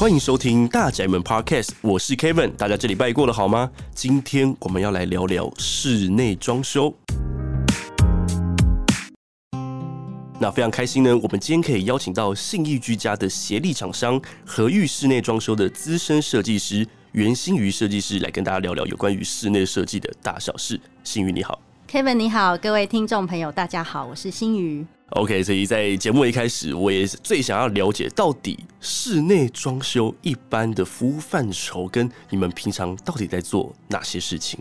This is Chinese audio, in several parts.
欢迎收听大宅门 Podcast，我是 Kevin，大家这礼拜过得好吗？今天我们要来聊聊室内装修。那非常开心呢，我们今天可以邀请到信义居家的协力厂商和裕室内装修的资深设计师袁欣瑜设计师来跟大家聊聊有关于室内设计的大小事。欣瑜你好，Kevin 你好，各位听众朋友大家好，我是欣瑜。OK，所以在节目一开始，我也是最想要了解到底室内装修一般的服务范畴跟你们平常到底在做哪些事情。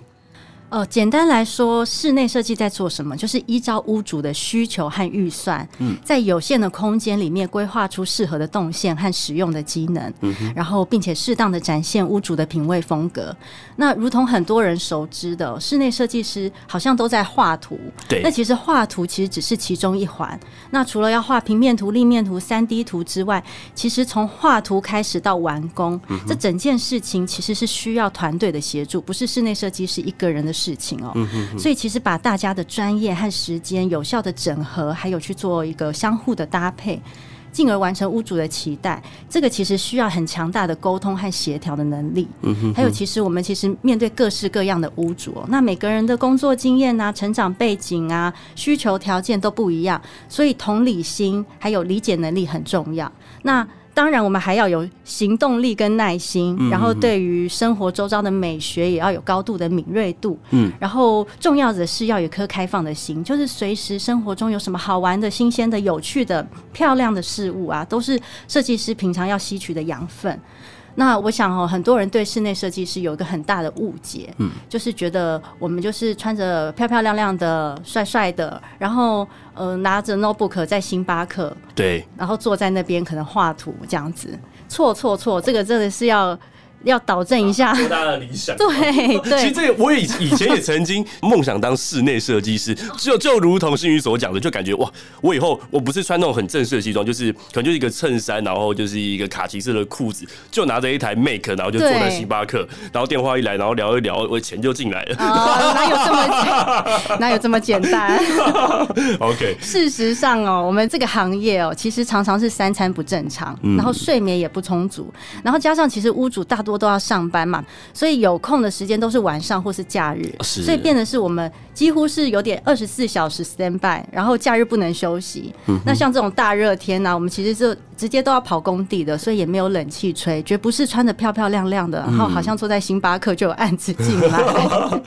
哦，简单来说，室内设计在做什么？就是依照屋主的需求和预算，嗯，在有限的空间里面规划出适合的动线和使用的机能，嗯，然后并且适当的展现屋主的品味风格。那如同很多人熟知的，室内设计师好像都在画图，对。那其实画图其实只是其中一环。那除了要画平面图、立面图、三 D 图之外，其实从画图开始到完工，嗯，这整件事情其实是需要团队的协助，不是室内设计师一个人的事情哦，所以其实把大家的专业和时间有效的整合，还有去做一个相互的搭配，进而完成屋主的期待，这个其实需要很强大的沟通和协调的能力。嗯哼还有，其实我们其实面对各式各样的屋主，那每个人的工作经验啊、成长背景啊、需求条件都不一样，所以同理心还有理解能力很重要。那当然，我们还要有行动力跟耐心，然后对于生活周遭的美学也要有高度的敏锐度。嗯，然后重要的是要有颗开放的心，就是随时生活中有什么好玩的、新鲜的、有趣的、漂亮的事物啊，都是设计师平常要吸取的养分。那我想哦，很多人对室内设计师有一个很大的误解，嗯，就是觉得我们就是穿着漂漂亮亮的、帅帅的，然后呃拿着 notebook 在星巴克，对，然后坐在那边可能画图这样子，错错错，这个真的是要。要导正一下，多大的理想？对对，其实这个我以以前也曾经梦想当室内设计师，就就如同新宇所讲的，就感觉哇，我以后我不是穿那种很正式的西装，就是可能就是一个衬衫，然后就是一个卡其色的裤子，就拿着一台 Make，然后就坐在星巴克，然后电话一来，然后聊一聊，我钱就进来了。哦，哪有这么 哪有这么简单？OK，事实上哦，我们这个行业哦，其实常常是三餐不正常，然后睡眠也不充足，然后加上其实屋主大多。多都要上班嘛，所以有空的时间都是晚上或是假日，所以变得是我们几乎是有点二十四小时 stand by，然后假日不能休息。嗯、那像这种大热天呢、啊，我们其实是直接都要跑工地的，所以也没有冷气吹，绝不是穿的漂漂亮亮的，然后好像坐在星巴克就有案子进来。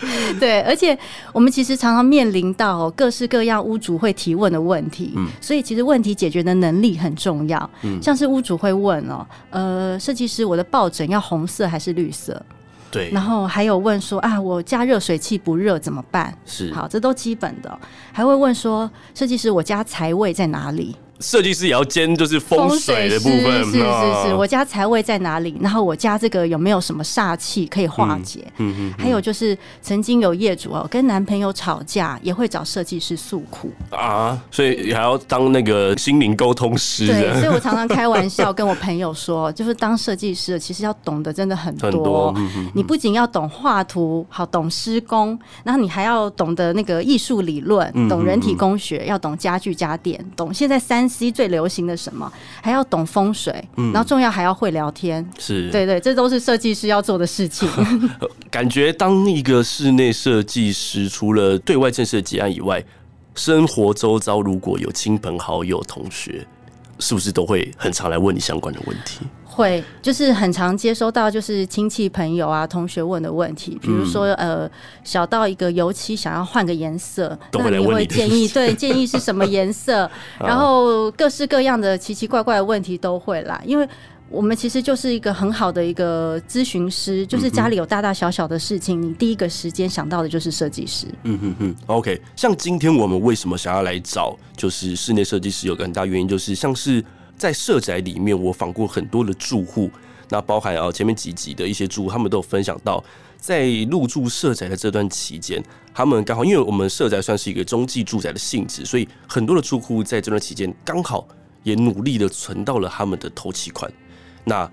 嗯、对，而且我们其实常常面临到各式各样屋主会提问的问题，嗯所以其实问题解决的能力很重要。像是屋主会问哦，呃，设计师，我的抱枕要红色还是绿色？对，然后还有问说啊，我加热水器不热怎么办？是，好，这都基本的。还会问说，设计师，我家财位在哪里？设计师也要兼就是风水的部分，是是是是，我家财位在哪里？然后我家这个有没有什么煞气可以化解？嗯嗯。还有就是曾经有业主哦跟男朋友吵架，也会找设计师诉苦啊，所以还要当那个心灵沟通师。对，所以我常常开玩笑跟我朋友说，就是当设计师其实要懂得真的很多。很多。你不仅要懂画图，好懂施工，然后你还要懂得那个艺术理论，懂人体工学，要懂家具家电，懂现在三。最流行的什么？还要懂风水，嗯、然后重要还要会聊天，是对对，这都是设计师要做的事情。感觉当一个室内设计师，除了对外正式的结案以外，生活周遭如果有亲朋好友、同学，是不是都会很常来问你相关的问题？会，就是很常接收到就是亲戚朋友啊、同学问的问题，比如说、嗯、呃，小到一个油漆想要换个颜色，那你会建议对建议是什么颜色？然后各式各样的奇奇怪怪的问题都会来，因为我们其实就是一个很好的一个咨询师，就是家里有大大小小的事情，你第一个时间想到的就是设计师。嗯哼哼，OK。像今天我们为什么想要来找就是室内设计师，有个很大原因就是像是。在社宅里面，我访过很多的住户，那包含啊前面几集的一些住户，他们都有分享到，在入住社宅的这段期间，他们刚好因为我们社宅算是一个中继住宅的性质，所以很多的住户在这段期间刚好也努力的存到了他们的头期款，那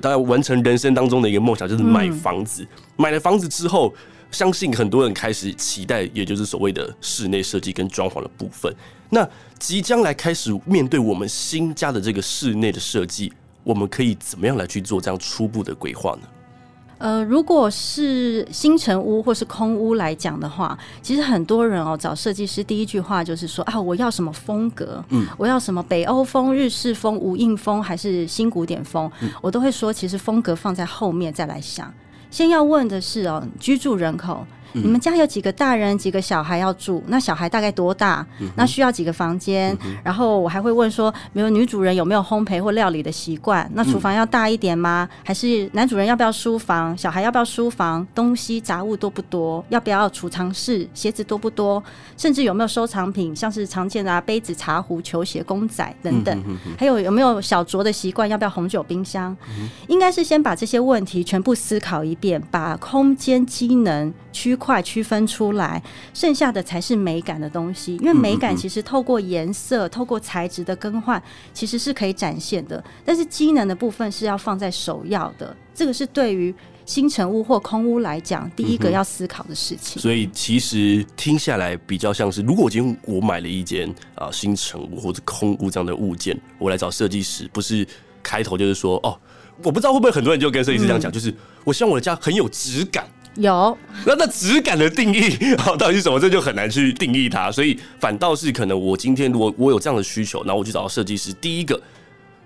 当然完成人生当中的一个梦想就是买房子。买了房子之后，相信很多人开始期待，也就是所谓的室内设计跟装潢的部分。那即将来开始面对我们新家的这个室内的设计，我们可以怎么样来去做这样初步的规划呢？呃，如果是新城屋或是空屋来讲的话，其实很多人哦找设计师，第一句话就是说啊，我要什么风格？嗯，我要什么北欧风、日式风、无印风还是新古典风？嗯，我都会说，其实风格放在后面再来想，先要问的是哦，居住人口。你们家有几个大人，几个小孩要住？那小孩大概多大？那需要几个房间？然后我还会问说，比如女主人有没有烘焙或料理的习惯？那厨房要大一点吗？还是男主人要不要书房？小孩要不要书房？东西杂物多不多？要不要储藏室？鞋子多不多？甚至有没有收藏品，像是常见的啊，杯子、茶壶、球鞋、公仔等等？还有有没有小酌的习惯？要不要红酒冰箱？应该是先把这些问题全部思考一遍，把空间机能区块区分出来，剩下的才是美感的东西。因为美感其实透过颜色、透过材质的更换，其实是可以展现的。但是机能的部分是要放在首要的。这个是对于新成屋或空屋来讲，第一个要思考的事情。所以其实听下来比较像是，如果今天我买了一间啊新成屋或者空屋这样的物件，我来找设计师，不是开头就是说哦，我不知道会不会很多人就跟设计师这样讲，嗯、就是我希望我的家很有质感。有，那那质感的定义好到底是什么？这就很难去定义它。所以反倒是可能，我今天如果我有这样的需求，然后我去找到设计师，第一个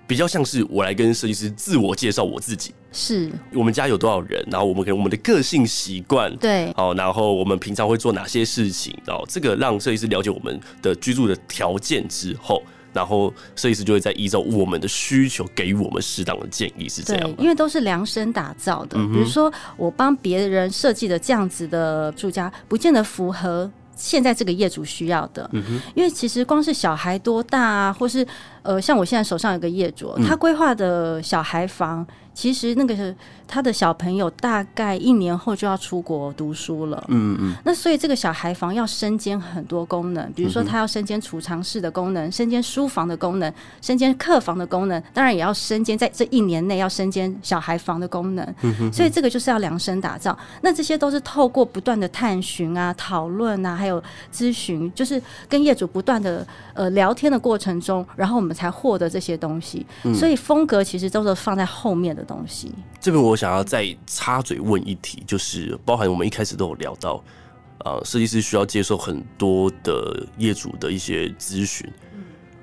比较像是我来跟设计师自我介绍我自己，是我们家有多少人，然后我们可能我们的个性习惯，对，好，然后我们平常会做哪些事情，然后这个让设计师了解我们的居住的条件之后。然后设计师就会再依照我们的需求给予我们适当的建议，是这样。因为都是量身打造的。比如说，我帮别人设计的这样子的住家，不见得符合现在这个业主需要的。因为其实光是小孩多大啊，或是呃，像我现在手上有个业主，他规划的小孩房。其实那个是他的小朋友，大概一年后就要出国读书了。嗯嗯。那所以这个小孩房要身兼很多功能，比如说他要身兼储藏室的功能，身兼书房的功能，身兼客房的功能，当然也要身兼在这一年内要身兼小孩房的功能。嗯哼。所以这个就是要量身打造。那这些都是透过不断的探寻啊、讨论啊，还有咨询，就是跟业主不断的呃聊天的过程中，然后我们才获得这些东西。所以风格其实都是放在后面的。东西，这边我想要再插嘴问一题，就是包含我们一开始都有聊到，呃，设计师需要接受很多的业主的一些咨询，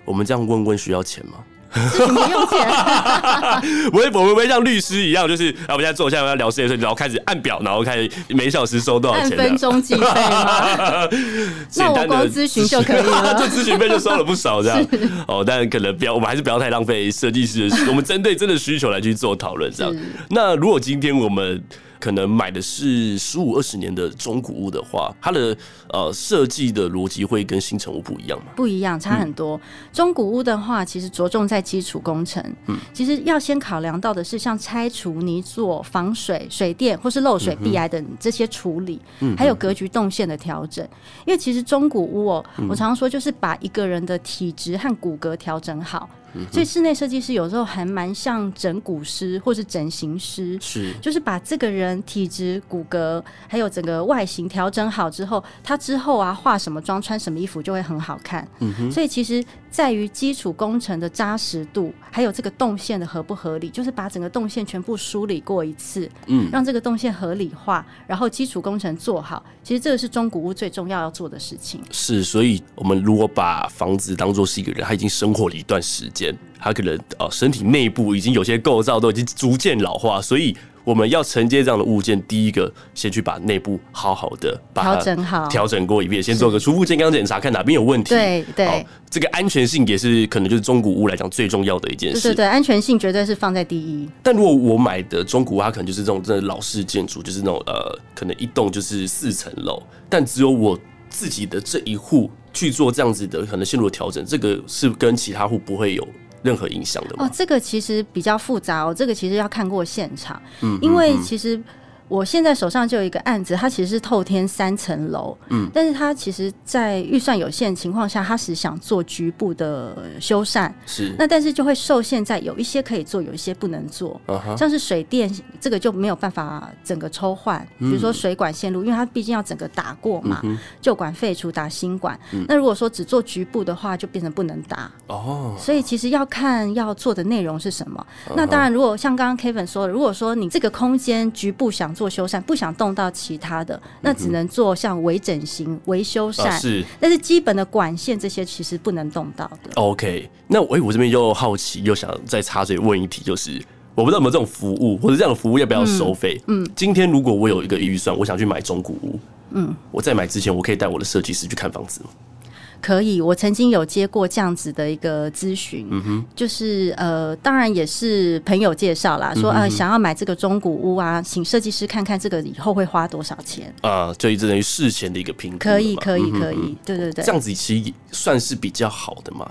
我们这样问问需要钱吗？咨询不用钱，我会，我们不会像律师一样，就是啊，我们现在坐下来要聊事业，然后开始按表，然后开始每小时收多少钱，按分钟计费吗？那我光咨询就可以了，这咨询费就收了不少，这样哦。但可能不要，我们还是不要太浪费设计师的时间，我们针对真的需求来去做讨论，这样。那如果今天我们。可能买的是十五二十年的中古屋的话，它的呃设计的逻辑会跟新城屋不一样吗？不一样，差很多。嗯、中古屋的话，其实着重在基础工程。嗯，其实要先考量到的是像拆除、泥作、防水、水电或是漏水、壁癌等这些处理，嗯，还有格局动线的调整。因为其实中古屋哦，我常常说就是把一个人的体质和骨骼调整好。所以室内设计师有时候还蛮像整骨师或是整形师，是。就是把这个人体质、骨骼还有整个外形调整好之后，他之后啊化什么妆、穿什么衣服就会很好看。嗯哼，所以其实在于基础工程的扎实度，还有这个动线的合不合理，就是把整个动线全部梳理过一次，嗯，让这个动线合理化，然后基础工程做好。其实这个是中古屋最重要要做的事情。是，所以我们如果把房子当做是一个人，他已经生活了一段时间。他可能呃身体内部已经有些构造都已经逐渐老化，所以我们要承接这样的物件，第一个先去把内部好好的调整好，调整过一遍，先做个初步健康检查，看哪边有问题。对对，这个安全性也是可能就是中古屋来讲最重要的一件事。对对，安全性绝对是放在第一。但如果我买的中古屋，它可能就是这种真的老式建筑，就是那种呃，可能一栋就是四层楼，但只有我自己的这一户去做这样子的可能线路的调整，这个是跟其他户不会有任何影响的吗？哦，这个其实比较复杂哦。这个其实要看过现场，嗯，因为其实我现在手上就有一个案子，它其实是透天三层楼，嗯，但是它其实，在预算有限的情况下，它是想做局部的修缮，是，那但是就会受限在有一些可以做，有一些不能做，uh huh、像是水电这个就没有办法整个抽换，比如说水管线路，因为它毕竟要整个打过嘛，旧、管废除打新管，嗯、那如果说只做局部的话，就变成不能打。哦，所以其实要看要做的内容是什么。Uh huh、那当然，如果像刚刚 Kevin 说的，如果说你这个空间局部想做修缮，不想动到其他的，那只能做像微整形、微修缮。啊、是，但是基本的管线这些其实不能动到的。OK，那我我这边又好奇，又想再插嘴问一题，就是我不知道有没有这种服务，或者这样的服务要不要收费？嗯，嗯，今天如果我有一个预算，我想去买中古屋，嗯，我在买之前，我可以带我的设计师去看房子吗？可以，我曾经有接过这样子的一个咨询，嗯、哼就是呃，当然也是朋友介绍啦，说啊、呃，想要买这个中古屋啊，请设计师看看这个以后会花多少钱啊，就一直等于事前的一个评估。可以，可以，可以，对对对，这样子其实算是比较好的嘛。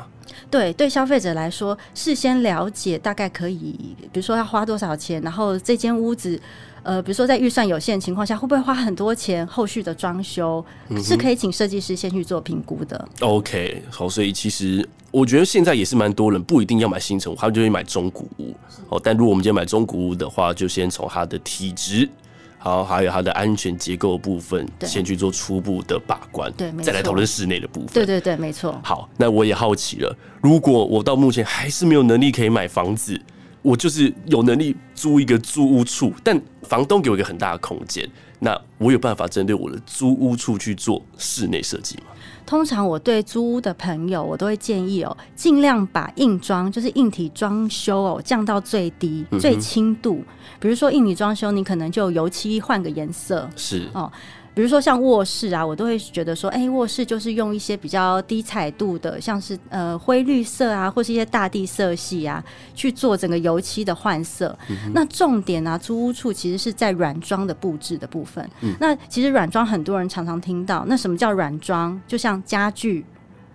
对，对消费者来说，事先了解大概可以，比如说要花多少钱，然后这间屋子。呃，比如说在预算有限的情况下，会不会花很多钱？后续的装修、嗯、是可以请设计师先去做评估的。OK，好，所以其实我觉得现在也是蛮多人不一定要买新城屋，他们就会买中古屋。哦，但如果我们今天买中古屋的话，就先从它的体质，好，还有它的安全结构的部分，先去做初步的把关，对，再来讨论室内的部分。对对对，没错。好，那我也好奇了，如果我到目前还是没有能力可以买房子。我就是有能力租一个租屋处，但房东给我一个很大的空间，那我有办法针对我的租屋处去做室内设计吗？通常我对租屋的朋友，我都会建议哦，尽量把硬装，就是硬体装修哦，降到最低、最轻度。比如说硬体装修，你可能就油漆换个颜色，是哦。比如说像卧室啊，我都会觉得说，哎、欸，卧室就是用一些比较低彩度的，像是呃灰绿色啊，或是一些大地色系啊，去做整个油漆的换色。嗯、那重点啊，租屋处其实是在软装的布置的部分。嗯、那其实软装很多人常常听到，那什么叫软装？就像家具，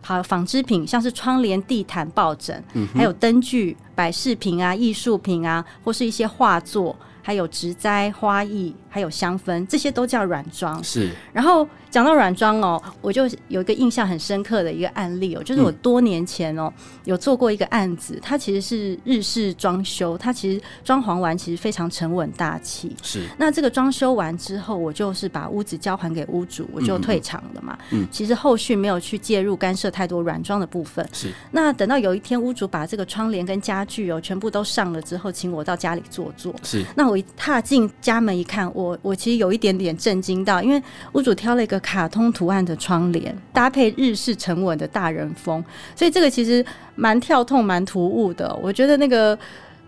还有纺织品，像是窗帘、地毯、抱枕，嗯、还有灯具、摆饰品啊、艺术品啊，或是一些画作。还有植栽、花艺，还有香氛，这些都叫软装。是。然后讲到软装哦，我就有一个印象很深刻的一个案例哦，就是我多年前哦、嗯、有做过一个案子，它其实是日式装修，它其实装潢完其实非常沉稳大气。是。那这个装修完之后，我就是把屋子交还给屋主，我就退场了嘛。嗯。其实后续没有去介入干涉太多软装的部分。是。那等到有一天屋主把这个窗帘跟家具哦全部都上了之后，请我到家里坐坐。是。那我一。踏进家门一看，我我其实有一点点震惊到，因为屋主挑了一个卡通图案的窗帘，搭配日式沉稳的大人风，所以这个其实蛮跳痛、蛮突兀的。我觉得那个。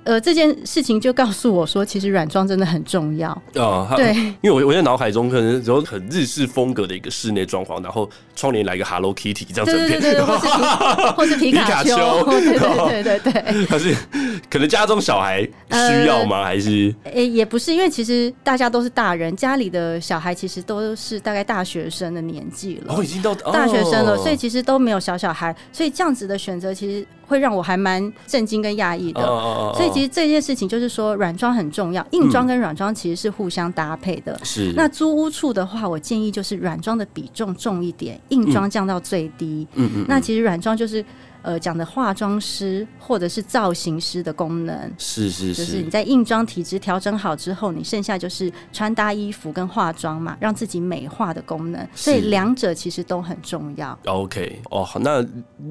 呃，这件事情就告诉我说，其实软装真的很重要啊。对，因为我我在脑海中可能有很日式风格的一个室内装潢，然后窗帘来一个 Hello Kitty 这样整片，对对对，或是 皮卡丘，对对对对对。可是可能家中小孩需要吗？还是？诶，也不是，因为其实大家都是大人，家里的小孩其实都是大概大学生的年纪了，哦，已经到大学生了，所以其实都没有小小孩，所以这样子的选择其实。会让我还蛮震惊跟讶异的，所以其实这件事情就是说，软装很重要，硬装跟软装其实是互相搭配的。是。那租屋处的话，我建议就是软装的比重重一点，硬装降到最低。嗯嗯。那其实软装就是。呃，讲的化妆师或者是造型师的功能，是是是，就是你在硬装体质调整好之后，你剩下就是穿搭衣服跟化妆嘛，让自己美化的功能，所以两者其实都很重要。OK，哦，好，那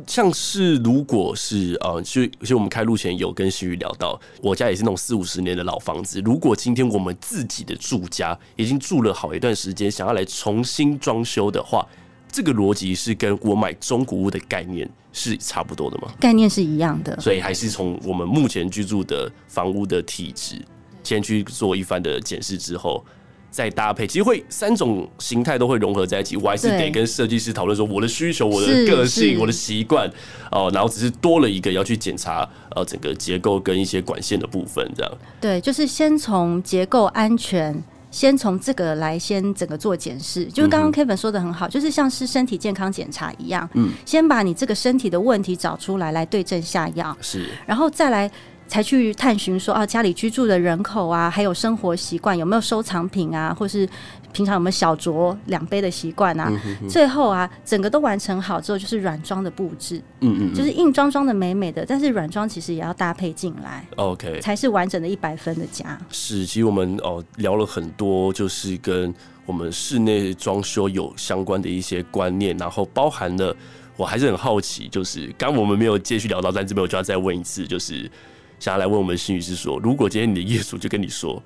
像是如果是呃，就其实我们开录前有跟徐宇聊到，我家也是那种四五十年的老房子，如果今天我们自己的住家已经住了好一段时间，想要来重新装修的话。这个逻辑是跟我买中古屋的概念是差不多的吗？概念是一样的，所以还是从我们目前居住的房屋的体质，先去做一番的检视之后，再搭配。其实会三种形态都会融合在一起，我还是得跟设计师讨论说我的需求、我的个性、我的习惯哦、呃，然后只是多了一个要去检查呃整个结构跟一些管线的部分，这样。对，就是先从结构安全。先从这个来，先整个做检视，就是刚刚 Kevin 说的很好，就是像是身体健康检查一样，嗯，先把你这个身体的问题找出来，来对症下药，是，然后再来才去探寻说啊，家里居住的人口啊，还有生活习惯有没有收藏品啊，或是平常有没有小酌两杯的习惯啊？最后啊，整个都完成好之后，就是软装的布置，嗯，嗯嗯，就是硬装装的美美的，但是软装其实也要搭配进来，OK，才是完整的一百分的家。是，其实我们哦聊了很多，就是跟我们室内装修有相关的一些观念，然后包含了。我还是很好奇，就是刚我们没有继续聊到，但这边我就要再问一次，就是想要来问我们心理师说，如果今天你的业主就跟你说，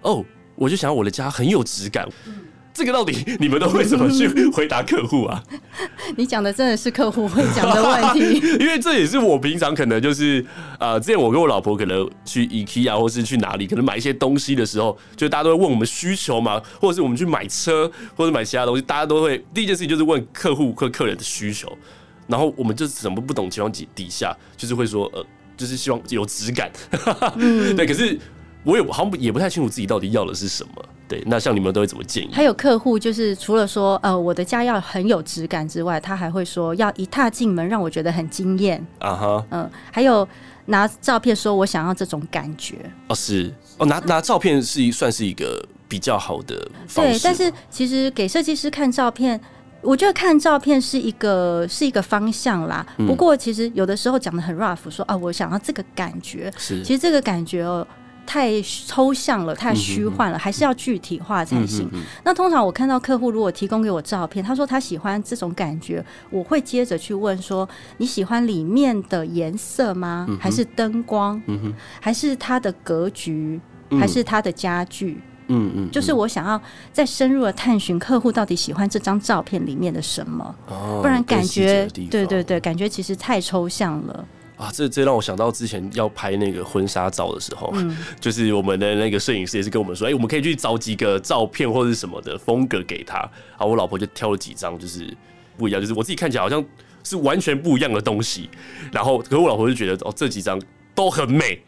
哦，我就想要我的家很有质感，嗯、这个到底你们都会怎么去回答客户啊？你讲的真的是客户会讲的问题，因为这也是我平常可能就是呃，之前我跟我老婆可能去 IKEA 或是去哪里，可能买一些东西的时候，就大家都会问我们需求嘛，或者是我们去买车或者买其他东西，大家都会第一件事情就是问客户或客人的需求。然后我们就是什么不懂情况底底下，就是会说呃，就是希望有质感，嗯、对。可是我也好像也不太清楚自己到底要的是什么。对，那像你们都会怎么建议？还有客户就是除了说呃我的家要很有质感之外，他还会说要一踏进门让我觉得很惊艳啊哈。嗯，还有拿照片说我想要这种感觉。哦，是哦，拿拿照片是算是一个比较好的方式。对，但是其实给设计师看照片。我觉得看照片是一个是一个方向啦，嗯、不过其实有的时候讲的很 rough，说啊，我想要这个感觉，是其实这个感觉哦太抽象了，太虚幻了，还是要具体化才行。那通常我看到客户如果提供给我照片，他说他喜欢这种感觉，我会接着去问说，你喜欢里面的颜色吗？嗯、还是灯光？还是它的格局？嗯、还是它的家具？嗯嗯，就是我想要再深入的探寻客户到底喜欢这张照片里面的什么，哦、不然感觉对对对，感觉其实太抽象了啊！这这让我想到之前要拍那个婚纱照的时候，嗯、就是我们的那个摄影师也是跟我们说，哎、欸，我们可以去找几个照片或者是什么的风格给他，啊我老婆就挑了几张，就是不一样，就是我自己看起来好像是完全不一样的东西，然后可是我老婆就觉得哦，这几张都很美。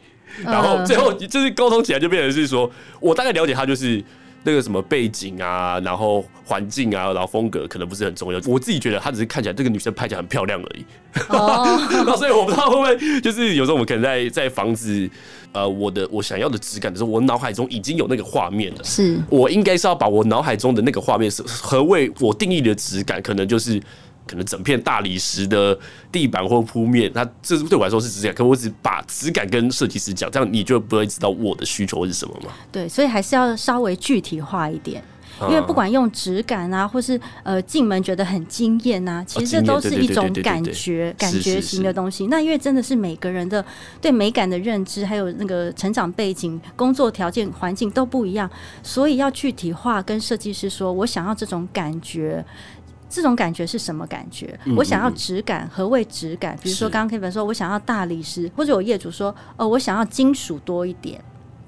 然后最后就是沟通起来就变成是说，我大概了解他就是那个什么背景啊，然后环境啊，然后风格可能不是很重要。我自己觉得她只是看起来这个女生拍起来很漂亮而已。哦，所以我不知道会不会就是有时候我们可能在在房子呃我的我想要的质感的时候，我脑海中已经有那个画面了。是我应该是要把我脑海中的那个画面是何为我定义的质感，可能就是。可能整片大理石的地板或铺面，它这对我来说是质感。可我只把质感跟设计师讲，这样你就不会知道我的需求是什么吗？对，所以还是要稍微具体化一点。因为不管用质感啊，或是呃进门觉得很惊艳啊，其实这都是一种感觉、感觉型的东西。那因为真的是每个人的对美感的认知，还有那个成长背景、工作条件、环境都不一样，所以要具体化跟设计师说，我想要这种感觉。这种感觉是什么感觉？我想要质感，何谓质感？比如说，刚刚 Kevin 说，我想要大理石，或者有业主说，哦，我想要金属多一点。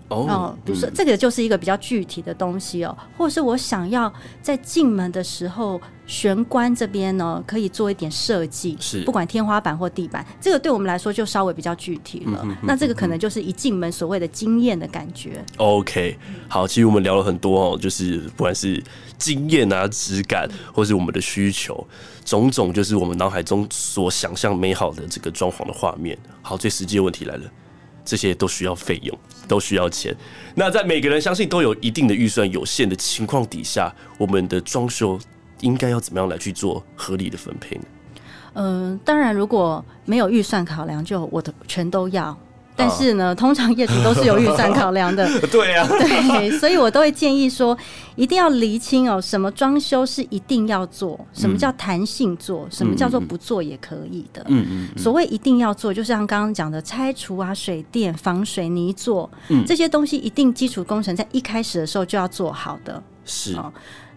哦，比如说这个就是一个比较具体的东西哦，或者是我想要在进门的时候玄关这边呢，可以做一点设计，是不管天花板或地板，这个对我们来说就稍微比较具体了。那这个可能就是一进门所谓的惊艳的感觉。OK，好，其实我们聊了很多哦，就是不管是经验啊、质感，或是我们的需求，种种就是我们脑海中所想象美好的这个装潢的画面。好，最实际的问题来了。这些都需要费用，都需要钱。那在每个人相信都有一定的预算有限的情况底下，我们的装修应该要怎么样来去做合理的分配呢？嗯、呃，当然，如果没有预算考量，就我的全都要。但是呢，通常业主都是有预算考量的。对啊，对，所以我都会建议说，一定要厘清哦，什么装修是一定要做，什么叫弹性做，什么叫做不做也可以的。嗯嗯。所谓一定要做，就像刚刚讲的拆除啊、水电、防水泥做，这些东西一定基础工程在一开始的时候就要做好的。是。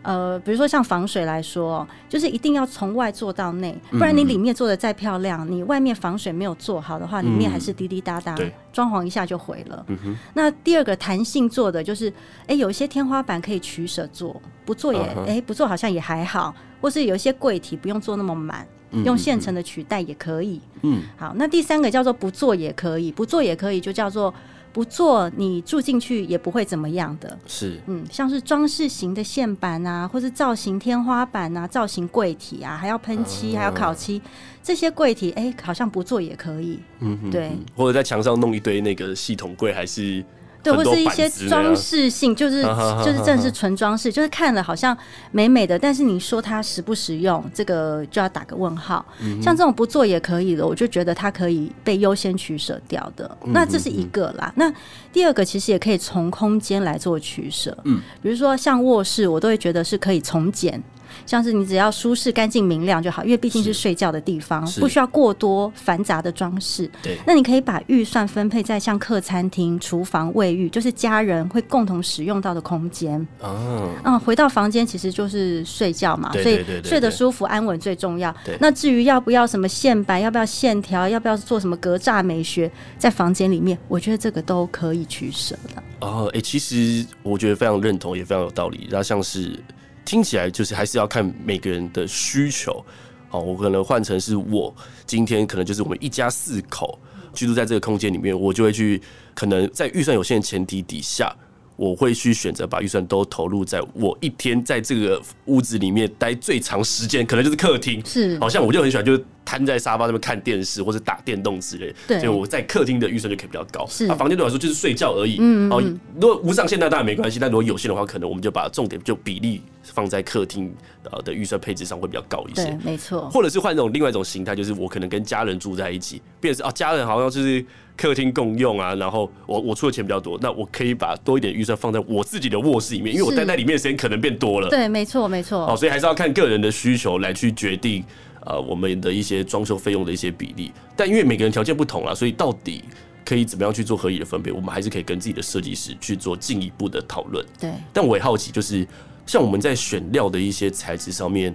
呃，比如说像防水来说，就是一定要从外做到内，不然你里面做的再漂亮，嗯、你外面防水没有做好的话，里面还是滴滴答答，装潢、嗯、一下就毁了。嗯、那第二个弹性做的就是，哎、欸，有一些天花板可以取舍做，不做也，哎、uh huh. 欸，不做好像也还好，或是有一些柜体不用做那么满，用现成的取代也可以。嗯，好，那第三个叫做不做也可以，不做也可以，就叫做不做，你住进去也不会怎么样的。是，嗯，像是装饰型的线板啊，或是造型天花板啊，造型柜体啊，还要喷漆，还要烤漆，这些柜体，哎，好像不做也可以。嗯哼，对，或者在墙上弄一堆那个系统柜，还是。对，或是一些装饰性，就是就是真的是纯装饰，就是看了好像美美的，但是你说它实不实用，这个就要打个问号。像这种不做也可以的，我就觉得它可以被优先取舍掉的。那这是一个啦。那第二个其实也可以从空间来做取舍。嗯，比如说像卧室，我都会觉得是可以从简。像是你只要舒适、干净、明亮就好，因为毕竟是睡觉的地方，不需要过多繁杂的装饰。对，那你可以把预算分配在像客餐厅、厨房、卫浴，就是家人会共同使用到的空间。哦，嗯，回到房间其实就是睡觉嘛，所以睡得舒服、安稳最重要。那至于要不要什么线板，要不要线条，要不要做什么格栅美学，在房间里面，我觉得这个都可以取舍的。哦，哎、欸，其实我觉得非常认同，也非常有道理。那像是。听起来就是还是要看每个人的需求，好，我可能换成是我今天可能就是我们一家四口居住在这个空间里面，我就会去可能在预算有限的前提底下，我会去选择把预算都投入在我一天在这个屋子里面待最长时间，可能就是客厅，是，好像我就很喜欢就是。瘫在沙发上面看电视或者打电动之类，对，所以我在客厅的预算就可以比较高。是，啊，房间对我来说就是睡觉而已。嗯，嗯，嗯，如果无上限那当然没关系，但如果有限的话，可能我们就把重点就比例放在客厅呃的预算配置上会比较高一些。对，没错。或者是换一种另外一种形态，就是我可能跟家人住在一起，变成是啊，家人好像就是客厅共用啊，然后我我出的钱比较多，那我可以把多一点预算放在我自己的卧室里面，因为我待在里面的时间可能变多了。对，没错，没错。哦，所以还是要看个人的需求来去决定。呃，我们的一些装修费用的一些比例，但因为每个人条件不同啦，所以到底可以怎么样去做合理的分配，我们还是可以跟自己的设计师去做进一步的讨论。对，但我也好奇，就是像我们在选料的一些材质上面，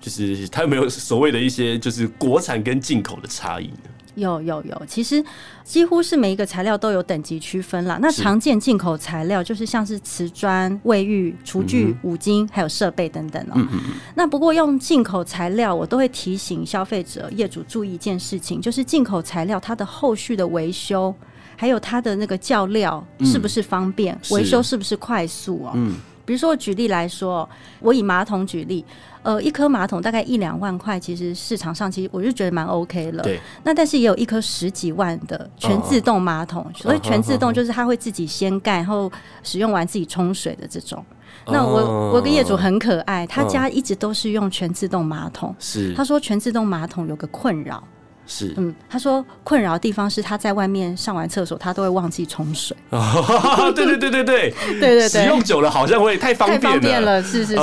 就是它有没有所谓的一些就是国产跟进口的差异呢？有有有，其实几乎是每一个材料都有等级区分啦。那常见进口材料就是像是瓷砖、卫浴、厨具、五金，还有设备等等哦、喔。那不过用进口材料，我都会提醒消费者、业主注意一件事情，就是进口材料它的后续的维修，还有它的那个叫料是不是方便，维修是不是快速哦、喔。比如说，我举例来说，我以马桶举例，呃，一颗马桶大概一两万块，其实市场上其实我就觉得蛮 OK 了。对。那但是也有一颗十几万的全自动马桶，哦、所以全自动就是它会自己掀盖，然后使用完自己冲水的这种。哦、那我我个业主很可爱，他家一直都是用全自动马桶。是。他说全自动马桶有个困扰。是，嗯，他说困扰的地方是他在外面上完厕所，他都会忘记冲水。对对对对对 对对，使用久了好像会太方便了，是是是。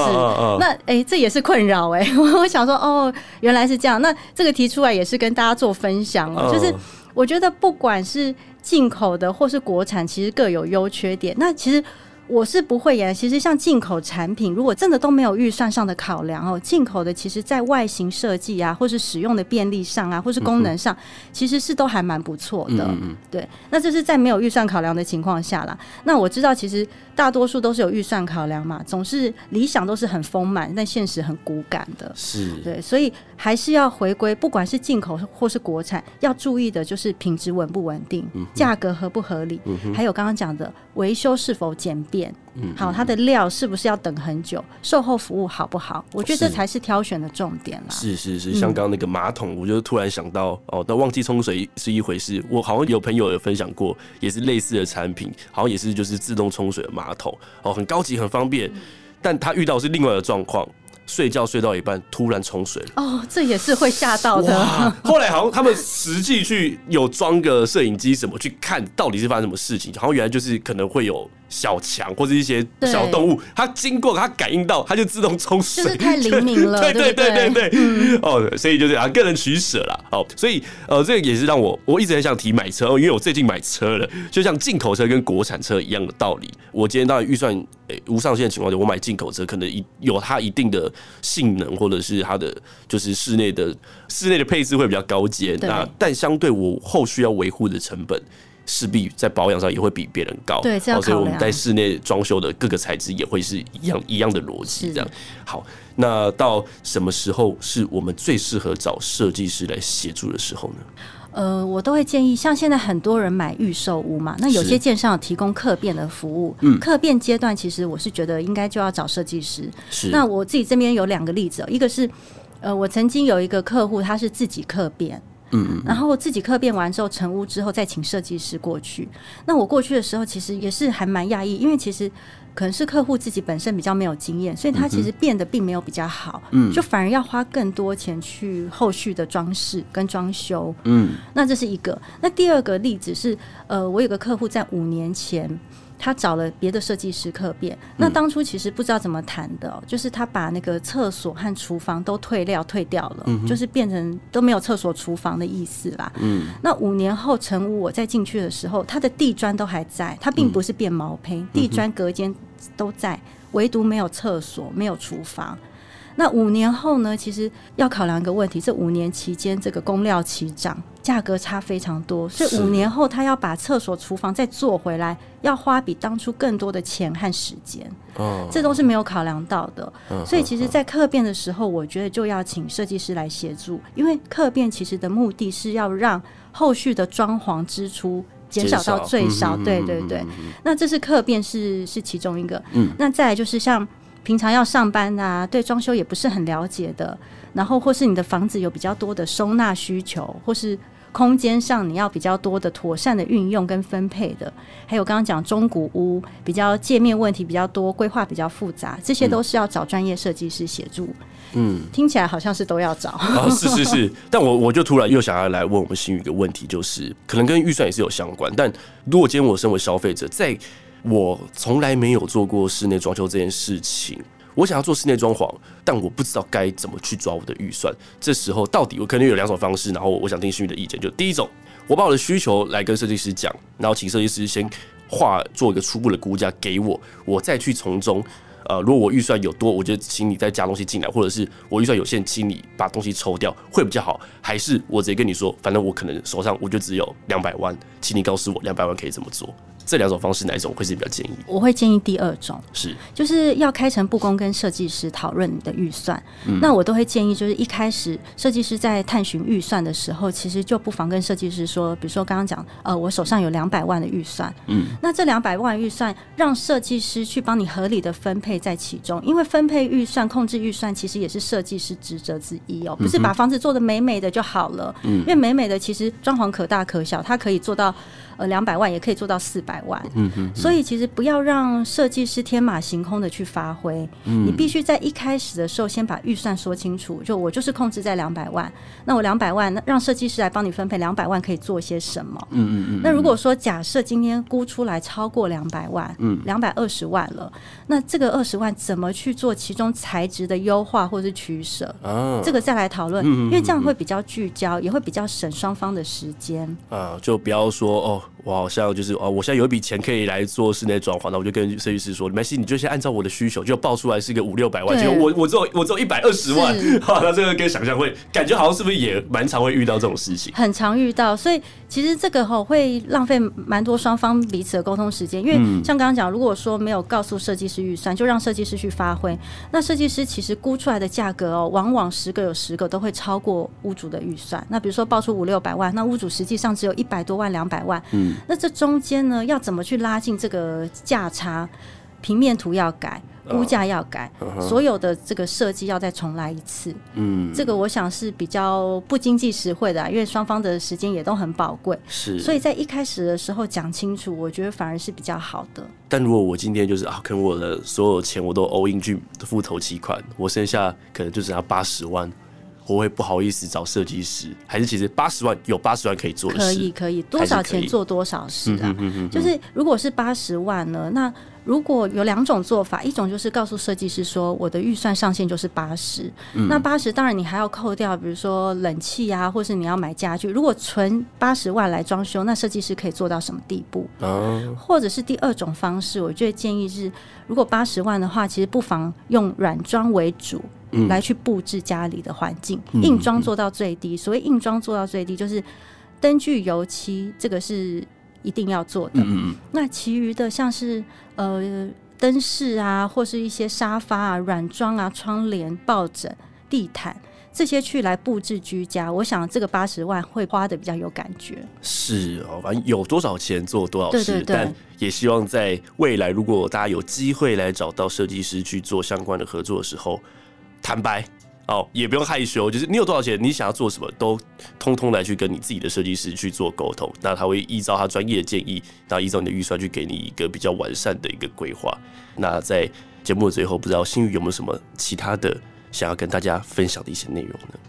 那哎，这也是困扰哎。我想说哦，原来是这样。那这个提出来也是跟大家做分享哦，就是我觉得不管是进口的或是国产，其实各有优缺点。那其实。我是不会耶。其实像进口产品，如果真的都没有预算上的考量哦，进口的其实在外形设计啊，或是使用的便利上啊，或是功能上，其实是都还蛮不错的。对，那这是在没有预算考量的情况下啦。那我知道，其实大多数都是有预算考量嘛，总是理想都是很丰满，但现实很骨感的。是对，所以还是要回归，不管是进口或是国产，要注意的就是品质稳不稳定，价格合不合理，还有刚刚讲的维修是否简便。嗯，好，它的料是不是要等很久？售后服务好不好？我觉得这才是挑选的重点啦。是是是，像刚刚那个马桶，我就突然想到，哦，那忘记冲水是一回事。我好像有朋友有分享过，也是类似的产品，好像也是就是自动冲水的马桶，哦，很高级，很方便，但他遇到是另外的状况。睡觉睡到一半，突然冲水了。哦，这也是会吓到的。后来好像他们实际去有装个摄影机什么去看到底是发生什么事情，好像原来就是可能会有小强或者一些小动物，它经过它感应到，它就自动冲水，就是太灵敏了。对对对对对，嗯、哦，所以就是啊，个人取舍啦。哦，所以呃，这个也是让我我一直很想提买车，因为我最近买车了，就像进口车跟国产车一样的道理。我今天当然预算诶、欸、无上限的情况下，我买进口车可能一有它一定的。性能或者是它的就是室内的室内的配置会比较高阶，那但相对我后续要维护的成本势必在保养上也会比别人高，对，这样所以我们在室内装修的各个材质也会是一样一样的逻辑，这样。好，那到什么时候是我们最适合找设计师来协助的时候呢？呃，我都会建议，像现在很多人买预售屋嘛，那有些建商有提供客变的服务。嗯，客变阶段，其实我是觉得应该就要找设计师。是。那我自己这边有两个例子，一个是，呃，我曾经有一个客户，他是自己客变。嗯嗯。然后自己客变完之后成屋之后，再请设计师过去。那我过去的时候，其实也是还蛮讶异，因为其实。可能是客户自己本身比较没有经验，所以他其实变得并没有比较好，嗯，就反而要花更多钱去后续的装饰跟装修，嗯，那这是一个。那第二个例子是，呃，我有个客户在五年前。他找了别的设计师客变，那当初其实不知道怎么谈的，喔，就是他把那个厕所和厨房都退料退掉了，嗯，就是变成都没有厕所厨房的意思啦。嗯，那五年后成屋，我再进去的时候，它的地砖都还在，它并不是变毛坯，嗯，地砖隔间都在，唯独没有厕所，没有厨房。那五年后呢？其实要考量一个问题：这五年期间，这个工料齐涨，价格差非常多，所以五年后他要把厕所、厨房再做回来，要花比当初更多的钱和时间。哦，这都是没有考量到的。所以，其实，在客变的时候，我觉得就要请设计师来协助，因为客变其实的目的是要让后续的装潢支出减少到最少。对对对。那这是客变是是其中一个。嗯。那再来就是像。平常要上班啊，对装修也不是很了解的，然后或是你的房子有比较多的收纳需求，或是空间上你要比较多的妥善的运用跟分配的，还有刚刚讲中古屋比较界面问题比较多，规划比较复杂，这些都是要找专业设计师协助。嗯，听起来好像是都要找。哦，是是是，但我我就突然又想要来问我们新宇一个问题，就是可能跟预算也是有相关，但如果今天我身为消费者在。我从来没有做过室内装修这件事情，我想要做室内装潢，但我不知道该怎么去抓我的预算。这时候到底我可能有两种方式，然后我想听新宇的意见。就第一种，我把我的需求来跟设计师讲，然后请设计师先画做一个初步的估价给我，我再去从中，呃，如果我预算有多，我就请你再加东西进来，或者是我预算有限，请你把东西抽掉，会比较好。还是我直接跟你说，反正我可能手上我就只有两百万，请你告诉我两百万可以怎么做。这两种方式哪一种会是比较建议？我会建议第二种，是就是要开诚布公跟设计师讨论你的预算。嗯。那我都会建议，就是一开始设计师在探寻预算的时候，其实就不妨跟设计师说，比如说刚刚讲，呃，我手上有两百万的预算，嗯，那这两百万预算让设计师去帮你合理的分配在其中，因为分配预算、控制预算其实也是设计师职责之一哦，不是把房子做的美美的就好了，嗯，因为美美的其实装潢可大可小，它可以做到。呃，两百万也可以做到四百万，嗯嗯，所以其实不要让设计师天马行空的去发挥，嗯，你必须在一开始的时候先把预算说清楚，就我就是控制在两百万，那我两百万，那让设计师来帮你分配两百万可以做些什么，嗯嗯嗯，那如果说假设今天估出来超过两百万，嗯，两百二十万了，那这个二十万怎么去做其中材质的优化或是取舍，啊，这个再来讨论，因为这样会比较聚焦，也会比较省双方的时间，啊，就不要说哦。我好像就是哦，我现在有一笔钱可以来做室内装潢，那我就跟设计师说，没事，你就先按照我的需求，就报出来是一个五六百万，结果我我只有我只有一百二十万，好，那这个跟想象会感觉好像是不是也蛮常会遇到这种事情？很常遇到，所以其实这个吼会浪费蛮多双方彼此的沟通时间，因为像刚刚讲，如果说没有告诉设计师预算，就让设计师去发挥，那设计师其实估出来的价格哦，往往十个有十个都会超过屋主的预算。那比如说报出五六百万，那屋主实际上只有一百多万、两百万，嗯。那这中间呢，要怎么去拉近这个价差？平面图要改，估价要改，uh. 所有的这个设计要再重来一次。嗯，这个我想是比较不经济实惠的啊，因为双方的时间也都很宝贵。是，所以在一开始的时候讲清楚，我觉得反而是比较好的。但如果我今天就是啊，可能我的所有钱我都 all in 去付头期款，我剩下可能就只要八十万。我会不好意思找设计师，还是其实八十万有八十万可以做的事？可以可以，多少钱做多少事啊？就是如果是八十万呢，那如果有两种做法，一种就是告诉设计师说，我的预算上限就是八十，那八十当然你还要扣掉，比如说冷气啊，或是你要买家具。如果存八十万来装修，那设计师可以做到什么地步？哦，或者是第二种方式，我觉得建议是，如果八十万的话，其实不妨用软装为主。来去布置家里的环境，硬装做到最低。所谓硬装做到最低，就是灯具、油漆，这个是一定要做的。那其余的像是呃灯饰啊，或是一些沙发啊、软装啊、窗帘、抱枕、地毯这些去来布置居家，我想这个八十万会花的比较有感觉。是哦，反正有多少钱做多少事，对对对，但也希望在未来，如果大家有机会来找到设计师去做相关的合作的时候，坦白哦，也不用害羞，就是你有多少钱，你想要做什么，都通通来去跟你自己的设计师去做沟通，那他会依照他专业的建议，然后依照你的预算去给你一个比较完善的一个规划。那在节目的最后，不知道新宇有没有什么其他的？想要跟大家分享的一些内容呢？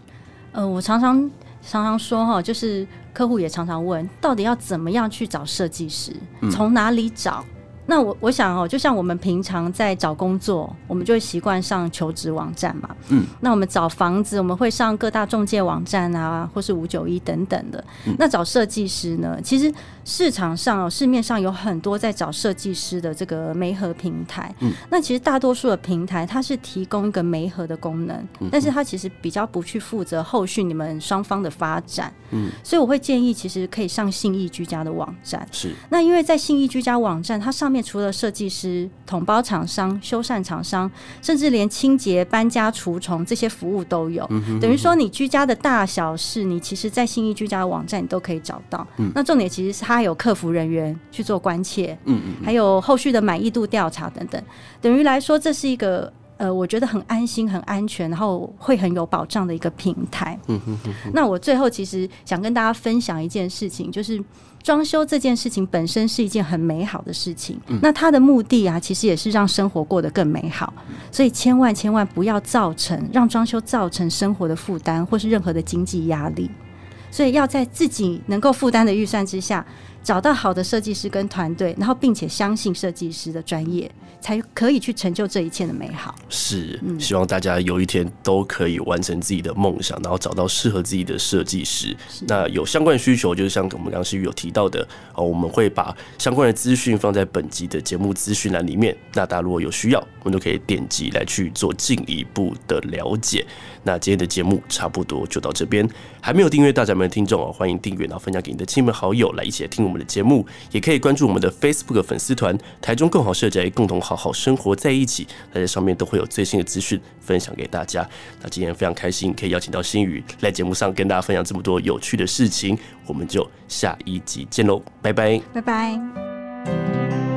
呃，我常常常常说哈，就是客户也常常问，到底要怎么样去找设计师？从哪里找？嗯那我我想哦，就像我们平常在找工作，我们就会习惯上求职网站嘛。嗯。那我们找房子，我们会上各大中介网站啊，或是五九一等等的。嗯。那找设计师呢？其实市场上哦，市面上有很多在找设计师的这个媒合平台。嗯。那其实大多数的平台，它是提供一个媒合的功能，但是它其实比较不去负责后续你们双方的发展。嗯。所以我会建议，其实可以上信义居家的网站。是。那因为在信义居家网站，它上面除了设计师、统包厂商、修缮厂商，甚至连清洁、搬家、除虫这些服务都有。等于说，你居家的大小事，你其实，在信义居家的网站，你都可以找到。那重点其实是它有客服人员去做关切，还有后续的满意度调查等等。等于来说，这是一个呃，我觉得很安心、很安全，然后会很有保障的一个平台。那我最后其实想跟大家分享一件事情，就是。装修这件事情本身是一件很美好的事情，嗯、那它的目的啊，其实也是让生活过得更美好，所以千万千万不要造成让装修造成生活的负担或是任何的经济压力，所以要在自己能够负担的预算之下。找到好的设计师跟团队，然后并且相信设计师的专业，才可以去成就这一切的美好。是，希望大家有一天都可以完成自己的梦想，然后找到适合自己的设计师。那有相关需求，就是像我们刚刚有提到的哦，我们会把相关的资讯放在本集的节目资讯栏里面。那大家如果有需要，我们都可以点击来去做进一步的了解。那今天的节目差不多就到这边，还没有订阅大宅门的听众哦，欢迎订阅，然后分享给你的亲朋好友来一起来听我们的节目，也可以关注我们的 Facebook 粉丝团“台中更好社宅”，共同好好生活在一起。那在上面都会有最新的资讯分享给大家。那今天非常开心可以邀请到新宇来节目上跟大家分享这么多有趣的事情，我们就下一集见喽，拜拜，拜拜。